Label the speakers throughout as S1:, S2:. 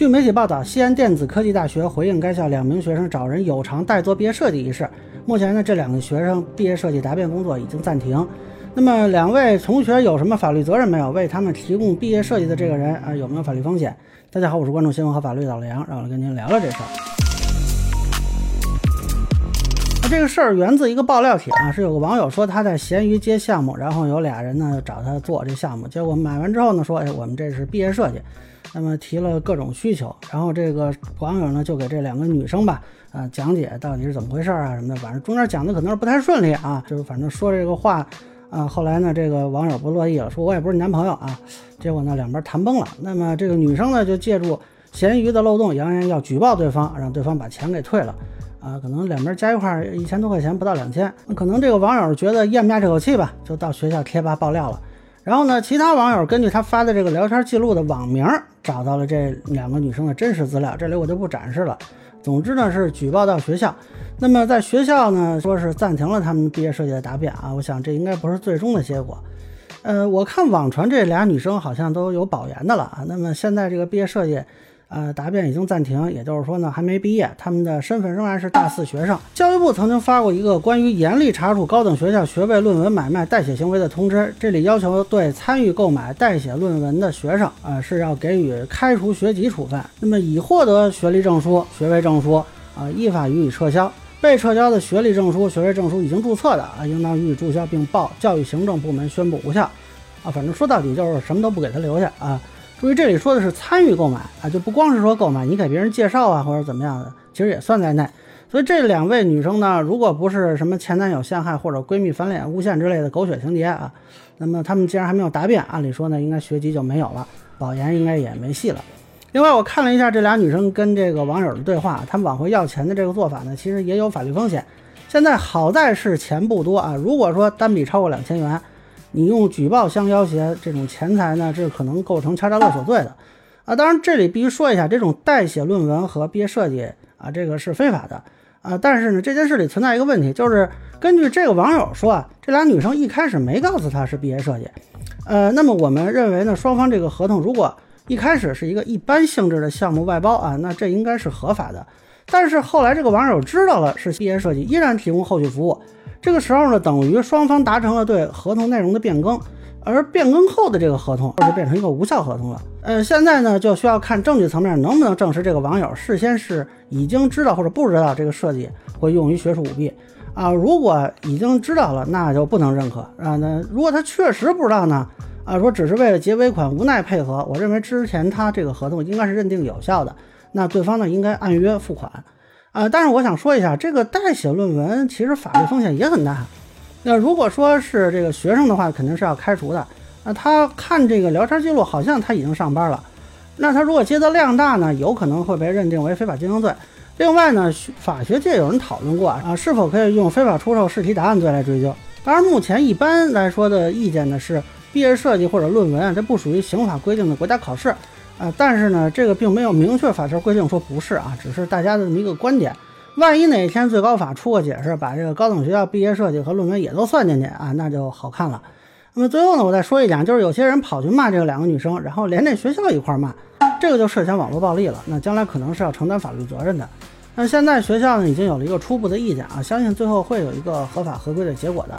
S1: 据媒体报道，西安电子科技大学回应该校两名学生找人有偿代做毕业设计一事，目前呢，这两个学生毕业设计答辩工作已经暂停。那么，两位同学有什么法律责任没有？为他们提供毕业设计的这个人啊，有没有法律风险？大家好，我是关注新闻和法律的老梁，让我来跟您聊聊这事儿。那这个事儿源自一个爆料帖啊，是有个网友说他在闲鱼接项目，然后有俩人呢找他做这项目，结果买完之后呢说，哎，我们这是毕业设计，那么提了各种需求，然后这个网友呢就给这两个女生吧，啊，讲解到底是怎么回事啊什么的，反正中间讲的可能是不太顺利啊，就是反正说这个话。啊，后来呢，这个网友不乐意了，说我也不是你男朋友啊。结果呢，两边谈崩了。那么这个女生呢，就借助闲鱼的漏洞，扬言要举报对方，让对方把钱给退了。啊，可能两边加一块一千多块钱，不到两千。可能这个网友觉得咽不下这口气吧，就到学校贴吧爆料了。然后呢，其他网友根据他发的这个聊天记录的网名，找到了这两个女生的真实资料，这里我就不展示了。总之呢，是举报到学校。那么在学校呢，说是暂停了他们毕业设计的答辩啊，我想这应该不是最终的结果。呃，我看网传这俩女生好像都有保研的了啊。那么现在这个毕业设计。呃，答辩已经暂停，也就是说呢，还没毕业，他们的身份仍然是大四学生。教育部曾经发过一个关于严厉查处高等学校学位论文买卖代写行为的通知，这里要求对参与购买代写论文的学生，啊，是要给予开除学籍处分。那么已获得学历证书、学位证书，啊，依法予以撤销；被撤销的学历证书、学位证书已经注册的，啊，应当予以注销，并报教育行政部门宣布无效。啊，反正说到底就是什么都不给他留下啊。注意，这里说的是参与购买啊，就不光是说购买，你给别人介绍啊，或者怎么样的，其实也算在内。所以这两位女生呢，如果不是什么前男友陷害或者闺蜜翻脸诬陷之类的狗血情节啊，那么她们既然还没有答辩，按理说呢，应该学籍就没有了，保研应该也没戏了。另外，我看了一下这俩女生跟这个网友的对话，她们往回要钱的这个做法呢，其实也有法律风险。现在好在是钱不多啊，如果说单笔超过两千元。你用举报相要挟这种钱财呢，这可能构成敲诈勒索罪的啊。当然，这里必须说一下，这种代写论文和毕业设计啊，这个是非法的啊。但是呢，这件事里存在一个问题，就是根据这个网友说啊，这俩女生一开始没告诉他是毕业设计，呃，那么我们认为呢，双方这个合同如果一开始是一个一般性质的项目外包啊，那这应该是合法的。但是后来这个网友知道了是毕业设计，依然提供后续服务。这个时候呢，等于双方达成了对合同内容的变更，而变更后的这个合同就变成一个无效合同了。呃，现在呢就需要看证据层面能不能证实这个网友事先是已经知道或者不知道这个设计会用于学术舞弊啊。如果已经知道了，那就不能认可啊。那如果他确实不知道呢？啊，说只是为了结尾款无奈配合，我认为之前他这个合同应该是认定有效的，那对方呢应该按约付款。啊，但是我想说一下，这个代写论文其实法律风险也很大。那如果说是这个学生的话，肯定是要开除的。那他看这个聊天记录，好像他已经上班了。那他如果接的量大呢，有可能会被认定为非法经营罪。另外呢，法学界有人讨论过啊，是否可以用非法出售试题答案罪来追究？当然，目前一般来说的意见呢是，毕业设计或者论文啊，这不属于刑法规定的国家考试。啊，但是呢，这个并没有明确法条规定说不是啊，只是大家的这么一个观点。万一哪天最高法出个解释，把这个高等学校毕业设计和论文也都算进去啊，那就好看了。那么最后呢，我再说一点，就是有些人跑去骂这个两个女生，然后连这学校一块骂，这个就涉嫌网络暴力了。那将来可能是要承担法律责任的。那现在学校呢，已经有了一个初步的意见啊，相信最后会有一个合法合规的结果的。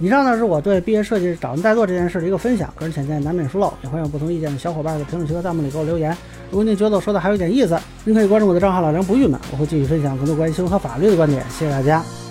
S1: 以上呢是我对毕业设计找人代做这件事的一个分享，个人浅见难免疏漏，也欢迎有不同意见的小伙伴在评论区和弹幕里给我留言。如果您觉得我说的还有点意思，您可以关注我的账号老梁不郁闷，我会继续分享更多关于新闻和法律的观点。谢谢大家。